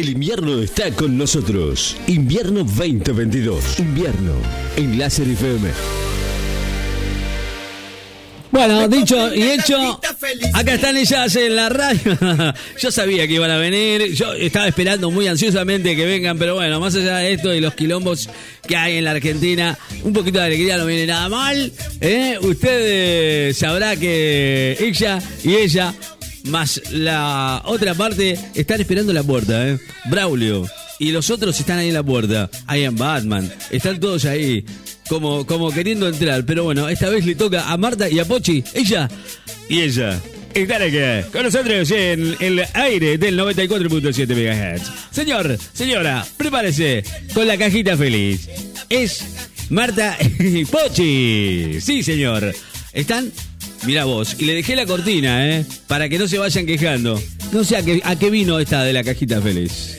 El invierno está con nosotros. Invierno 2022. Invierno en Láser FM. Bueno, dicho y hecho, acá están ellas en la radio. Yo sabía que iban a venir, yo estaba esperando muy ansiosamente que vengan, pero bueno, más allá de esto y los quilombos que hay en la Argentina, un poquito de alegría no viene nada mal. ¿eh? Usted eh, sabrá que ella y ella, más la otra parte, están esperando la puerta. ¿eh? Braulio y los otros están ahí en la puerta. Ahí en Batman, están todos ahí como, como queriendo entrar. Pero bueno, esta vez le toca a Marta y a Pochi, ella y ella. Están aquí con nosotros en el aire del 94.7 MHz. Señor, señora, prepárese con la cajita feliz. Es Marta y Pochi. Sí, señor. Están, mira vos, y le dejé la cortina, ¿eh? Para que no se vayan quejando. No sé a qué, a qué vino esta de la cajita feliz.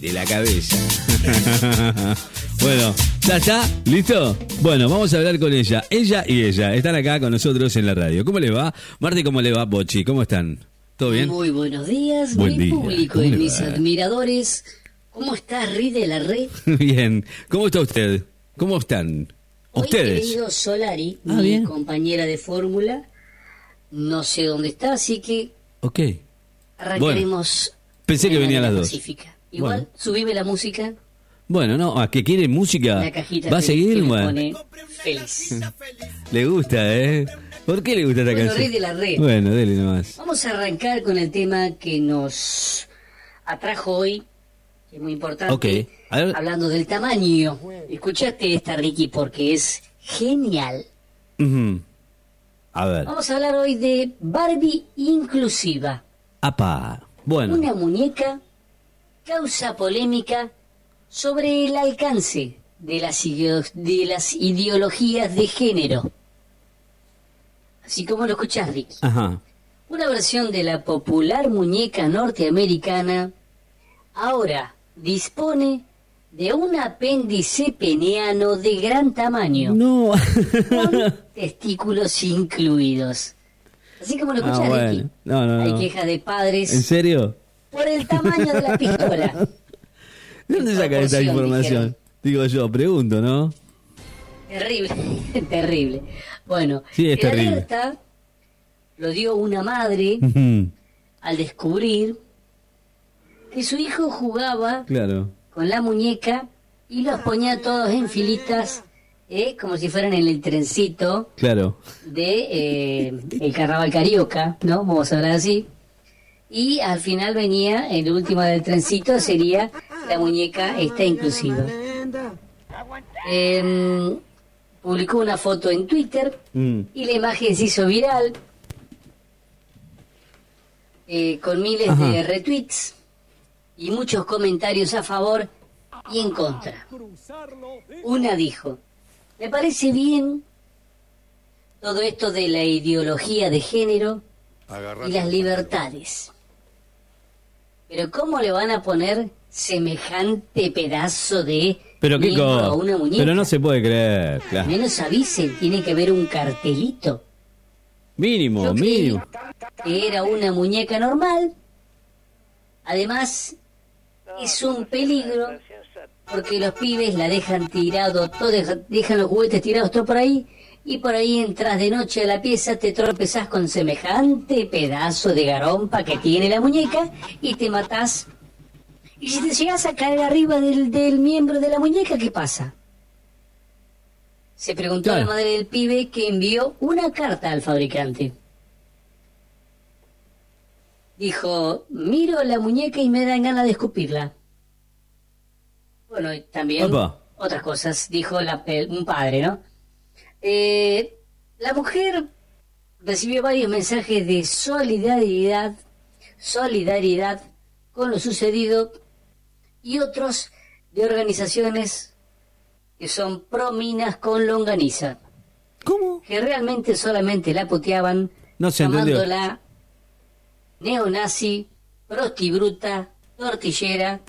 De la cabeza. bueno, ¿ya está? ¿Listo? Bueno, vamos a hablar con ella. Ella y ella están acá con nosotros en la radio. ¿Cómo le va? Marti, ¿cómo le va, Pochi? ¿Cómo están? ¿Todo bien? Muy buenos días, Buen mi día. público ¿Cómo y mis va? admiradores. ¿Cómo está Ri de la Red? bien. ¿Cómo está usted? ¿Cómo están? Hoy Ustedes. querido Solari, Ah, mi bien. compañera de fórmula, no sé dónde está, así que Ok. arrancaremos. Pensé de que venían las dos. pacífica. Igual, Bueno. subime la música, Bueno, no, a que quiere música. la cajita ¿Va a seguir? Bueno, pone feliz. Le gusta, ¿eh? ¿Por qué le gusta esta Bueno, canción? Rey de la Red. Bueno, dele nomás. Vamos a arrancar con el tema que nos atrajo hoy, que es muy importante. Ok, a ver. Hablando del tamaño. Escuchaste esta, Ricky, porque es genial. A ver. Vamos a hablar hoy de Barbie inclusiva. Apa. Bueno. Una muñeca causa polémica sobre el alcance de las, de las ideologías de género. Así como lo escuchás, Ricky. Ajá. Una versión de la popular muñeca norteamericana ahora dispone de un apéndice peneano de gran tamaño, No. con testículos incluidos. Así como lo escuchás, Ah, bueno. Ricky. No, no, Hay no. queja de ¿En padres serio? por el tamaño de la pistola. ¿De dónde saca esta proporción, información? Digo yo, pregunto, ¿no? Terrible, terrible. Bueno, Sí, es terrible. alerta lo dio una madre al descubrir que su hijo jugaba Claro. Con la muñeca y los ponía todos en filitas, ¿eh? como si fueran en el trencito Claro. de eh, el carnaval carioca, ¿no? Vamos a hablar así. Y al final venía, el último del trencito sería la muñeca esta inclusiva. Em, publicó una foto en Twitter Mm. y la imagen se hizo viral eh, con miles Ajá. de retweets y muchos comentarios a favor y en contra. Una dijo, me parece bien todo esto de la ideología de género y las libertades. Pero ¿cómo le van a poner semejante pedazo de Pero qué a cosa. una muñeca? Pero no se puede creer. Al menos avisen, tiene que haber un cartelito. Mínimo, Yo mínimo. que era una muñeca normal. Además, es un peligro porque los pibes la dejan tirado, todo, deja- dejan los juguetes tirados todo por ahí y por ahí entras de noche a la pieza, te tropezás con semejante pedazo de garompa que tiene la muñeca y te matás. Y si te llegas a caer arriba del, del miembro de la muñeca, ¿qué pasa? Se preguntó Claro. la madre del pibe que envió una carta al fabricante. Dijo, miro la muñeca y me dan ganas de escupirla. Bueno, y también Opa. otras cosas, dijo la un padre, ¿no? Eh, la mujer recibió varios mensajes de solidaridad, solidaridad con lo sucedido y otros de organizaciones que son prominas con longaniza, ¿Cómo? que realmente solamente la puteaban No se llamándola neonazi, prostibruta, tortillera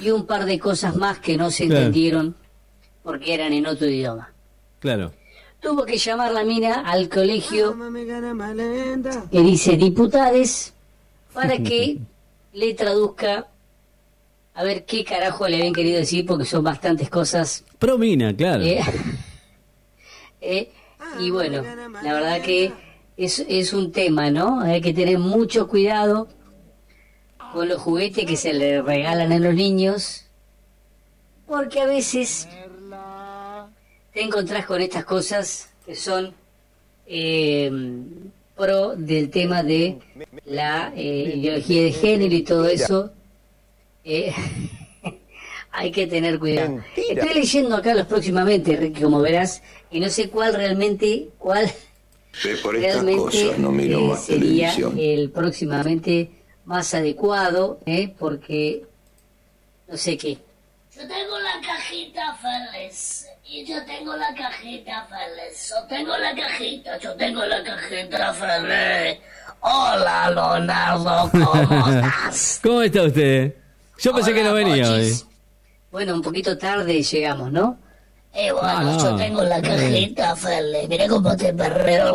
y un par de cosas más que no se Claro. entendieron porque eran en otro idioma. Claro. Tuvo que llamar la mina al colegio que dice diputades para que le traduzca a ver qué carajo le habían querido decir porque son bastantes cosas. Promina, claro. Eh, eh, y bueno, la verdad que es, es un tema, ¿no? Hay que tener mucho cuidado con los juguetes que se le regalan a los niños, porque a veces te encontrás con estas cosas que son eh, pro del tema de la eh, ideología de género y todo eso. Eh, hay que tener cuidado. Estoy leyendo acá los próximamente, Ricky, como verás, y no sé cuál realmente, cuál realmente eh, sería el próximamente más adecuado, ¿eh? porque no sé qué. Yo tengo la cajita feliz. Y yo tengo la cajita feliz. Yo tengo la cajita, yo tengo la cajita feliz. Hola, Leonardo, ¿cómo estás? ¿Cómo está usted? Yo pensé que no venía hoy. Bueno, un poquito tarde llegamos, ¿no? Eh, bueno, ah, no. yo tengo la cajita feliz. Mira cómo te perreo.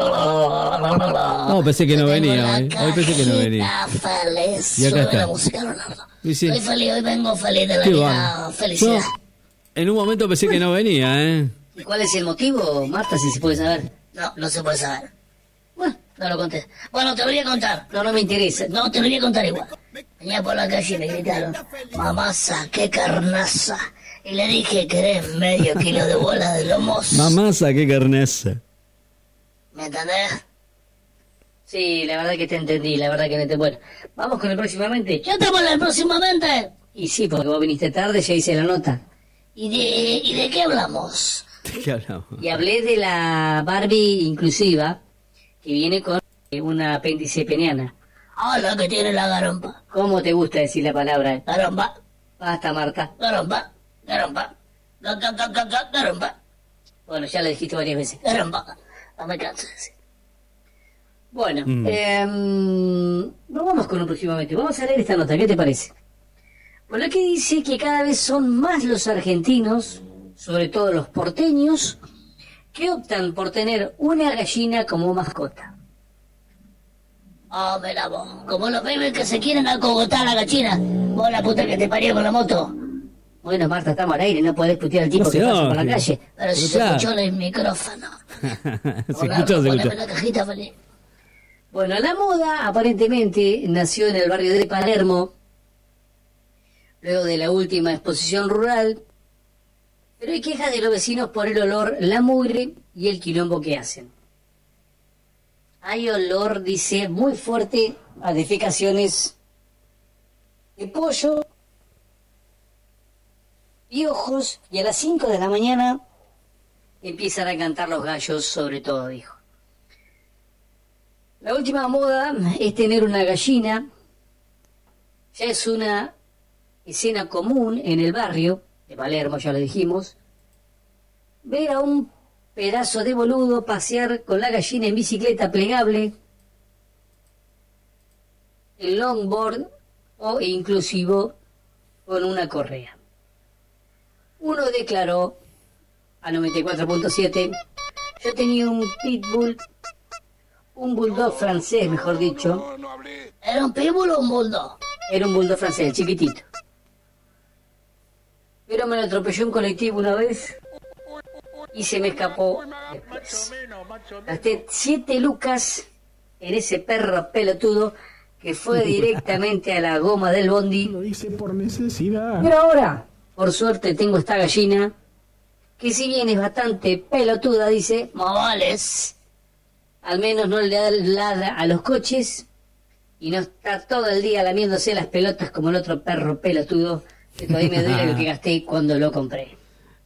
No, pensé que no venía hoy. Hoy pensé que no venía. feliz. Y acá está. La música, Leonardo. Sí, sí. Estoy feliz, hoy vengo feliz de la vida. Felicidad. Yo, en un momento pensé que no venía, ¿eh? ¿Y cuál es el motivo, Marta, si se puede saber? No, no se puede saber. Bueno, no lo conté. Bueno, te lo voy a contar. No, no me interesa. No, te lo voy a contar igual. Venía por la calle y me gritaron, mamasa, qué carnaza. Y le dije, ¿querés medio kilo de bola de lomos? Mamasa, qué carnaza. ¿Me entendés? Sí, la verdad que te entendí, la verdad que no te... Bueno, vamos con el próximamente. ¿Ya estamos en el próximamente? Y sí, porque vos viniste tarde, ya hice la nota. ¿Y de, ¿Y de qué hablamos? ¿De qué hablamos? Y hablé de la Barbie inclusiva, que viene con una apéndice peniana. Ah, la que tiene la garompa. ¿Cómo te gusta decir la palabra? Garompa. Basta, Marta. Garompa. Garompa. Garompa. Bueno, ya lo dijiste varias veces. Garompa. No me canso de decir. Bueno, mm. eh, vamos con un próximamente. Vamos a leer esta nota, ¿qué te parece? Bueno, aquí dice que cada vez son más los argentinos, sobre todo los porteños, que optan por tener una gallina como mascota. Oh, mira vos, como los pibes que se quieren acogotar a la gallina. Vos la puta que te parió con la moto. Bueno, Marta, estamos al aire, no podés discutir al tipo que pasa por la calle. Pero si se escuchó el micrófono. se escuchó, se escuchó. La cajita, vale. Bueno, la moda aparentemente nació en el barrio de Palermo, luego de la última exposición rural, pero hay quejas de los vecinos por el olor, la mugre y el quilombo que hacen. Hay olor, dice, muy fuerte a defecaciones de pollo, piojos, y a las 5 de la mañana empiezan a cantar los gallos, sobre todo, dijo. La última moda es tener una gallina. Ya es una escena común en el barrio de Palermo, ya lo dijimos. Ver a un pedazo de boludo pasear con la gallina en bicicleta plegable, el longboard o inclusivo con una correa. Uno declaró a 94.7, yo tenía un pitbull un bulldog francés, mejor dicho. ¿Era un pitbull o un bulldog? Era un bulldog francés, chiquitito. Pero me lo atropelló un colectivo una vez y se me escapó después. Gasté siete lucas en ese perro pelotudo que fue directamente a la goma del bondi. Lo hice por necesidad. Pero ahora, por suerte, tengo esta gallina que si bien es bastante pelotuda, dice, Mavales al menos no le da ladra a los coches y no está todo el día lamiéndose las pelotas como el otro perro pelotudo que todavía me duele lo que gasté cuando lo compré.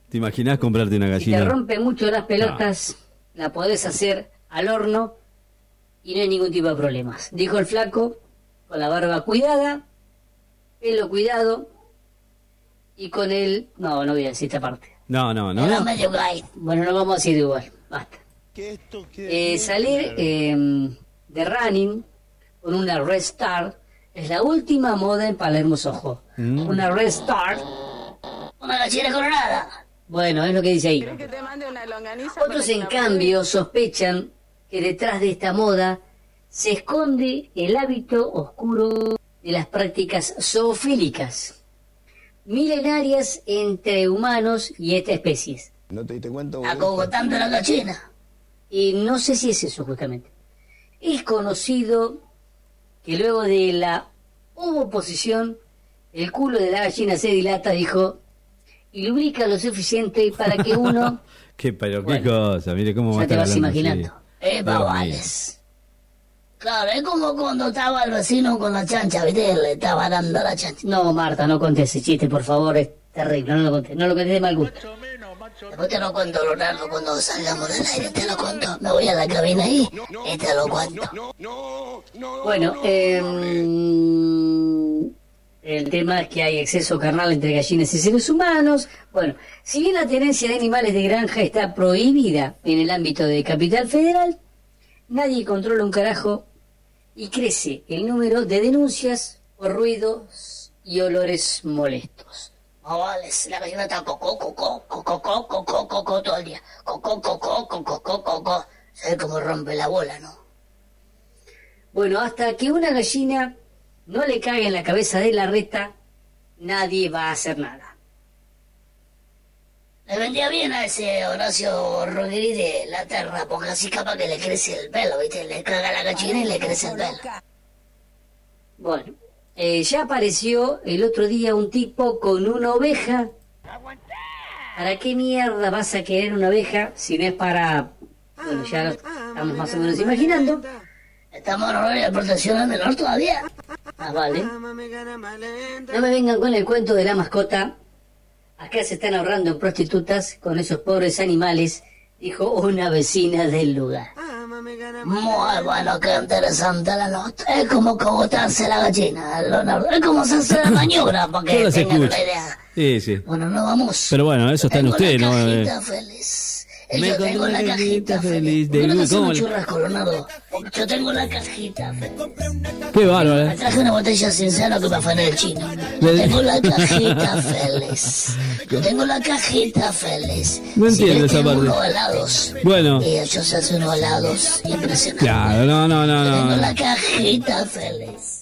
¿Te imaginas comprarte una gallina? Si te rompe mucho las pelotas, la podés hacer al horno y no hay ningún tipo de problemas. Dijo el flaco, con la barba cuidada, pelo cuidado y con él... No, no voy a decir esta parte. No, no, no. Bueno, no vamos a decir igual, basta. Eh, salir em, de running con una Red Star es la última moda en Palermo Sojo. Mm. Una Red Star. Una gallina colorada. Bueno, es lo que dice ahí. Otros, en cambio, sospechan que detrás de esta moda se esconde el hábito oscuro de las prácticas zoofílicas. Milenarias entre humanos y estas especies. ¿No te diste cuenta? Acogotando la gallina. Y no sé si es eso justamente. Es conocido que luego de la oposición, el culo de la gallina se dilata, dijo, y lubrica lo suficiente para que uno... Qué, pero qué Bueno, cosa, mire cómo va a ya te vas imaginando. así. Eh, babales. Claro, es como cuando estaba el vecino con la chancha, ¿viste? Le estaba dando la chancha. No, Marta, no conté ese chiste, por favor, es terrible, no lo conté, no lo conté de mal gusto. Después te lo cuento, Leonardo, cuando salgamos del aire, te lo cuento. Me voy a la cabina ahí y te lo cuento. Bueno, em, el tema es que hay exceso carnal entre gallinas y seres humanos. Bueno, si bien la tenencia de animales de granja está prohibida en el ámbito de Capital Federal, nadie controla un carajo y crece el número de denuncias por ruidos y olores molestos. Babales, la gallina está cocó, cocó, cocó, cocó, cocó, cocó todo el día. Cocó, cocó, cocó, cocó, cocó. ¿Sabes cómo rompe la bola, no? Bueno, hasta que una gallina no le cague en la cabeza de la reta, nadie va a hacer nada. Le vendría bien a ese Horacio Rodríguez de la terra, porque así capaz que le crece el pelo, ¿viste? Le caga la gallina y le crece el pelo. Bueno, eh, ya apareció el otro día un tipo con una oveja. ¿Para qué mierda vas a querer una oveja si no es para... Bueno, ya lo estamos más o menos imaginando. Estamos de protección al menor todavía. Ah, vale. No me vengan con el cuento de la mascota. Acá se están ahorrando en prostitutas con esos pobres animales, dijo una vecina del lugar. Muy bueno, qué interesante la nota. Es como cogotarse la gallina, Leonardo. Es como hacerse la maniobra, porque las tengan una idea. Sí, sí. Bueno, no vamos. Pero bueno, eso está en usted, la ¿no? Eh, feliz. Me Yo tengo una la cajita feliz de ¿Por qué no luz. ¿Cómo churrasco, Leonardo? Yo tengo la cajita. Qué bárbaro, Me ¿eh? traje una botella sincera que me afané el chino. Yo tengo la cajita feliz. Yo tengo la cajita feliz. No Si entiendo esa parte. unos helados. Bueno. Y ellos hacen unos helados impresionantes. Claro, no, no, no, Yo tengo no. la cajita feliz.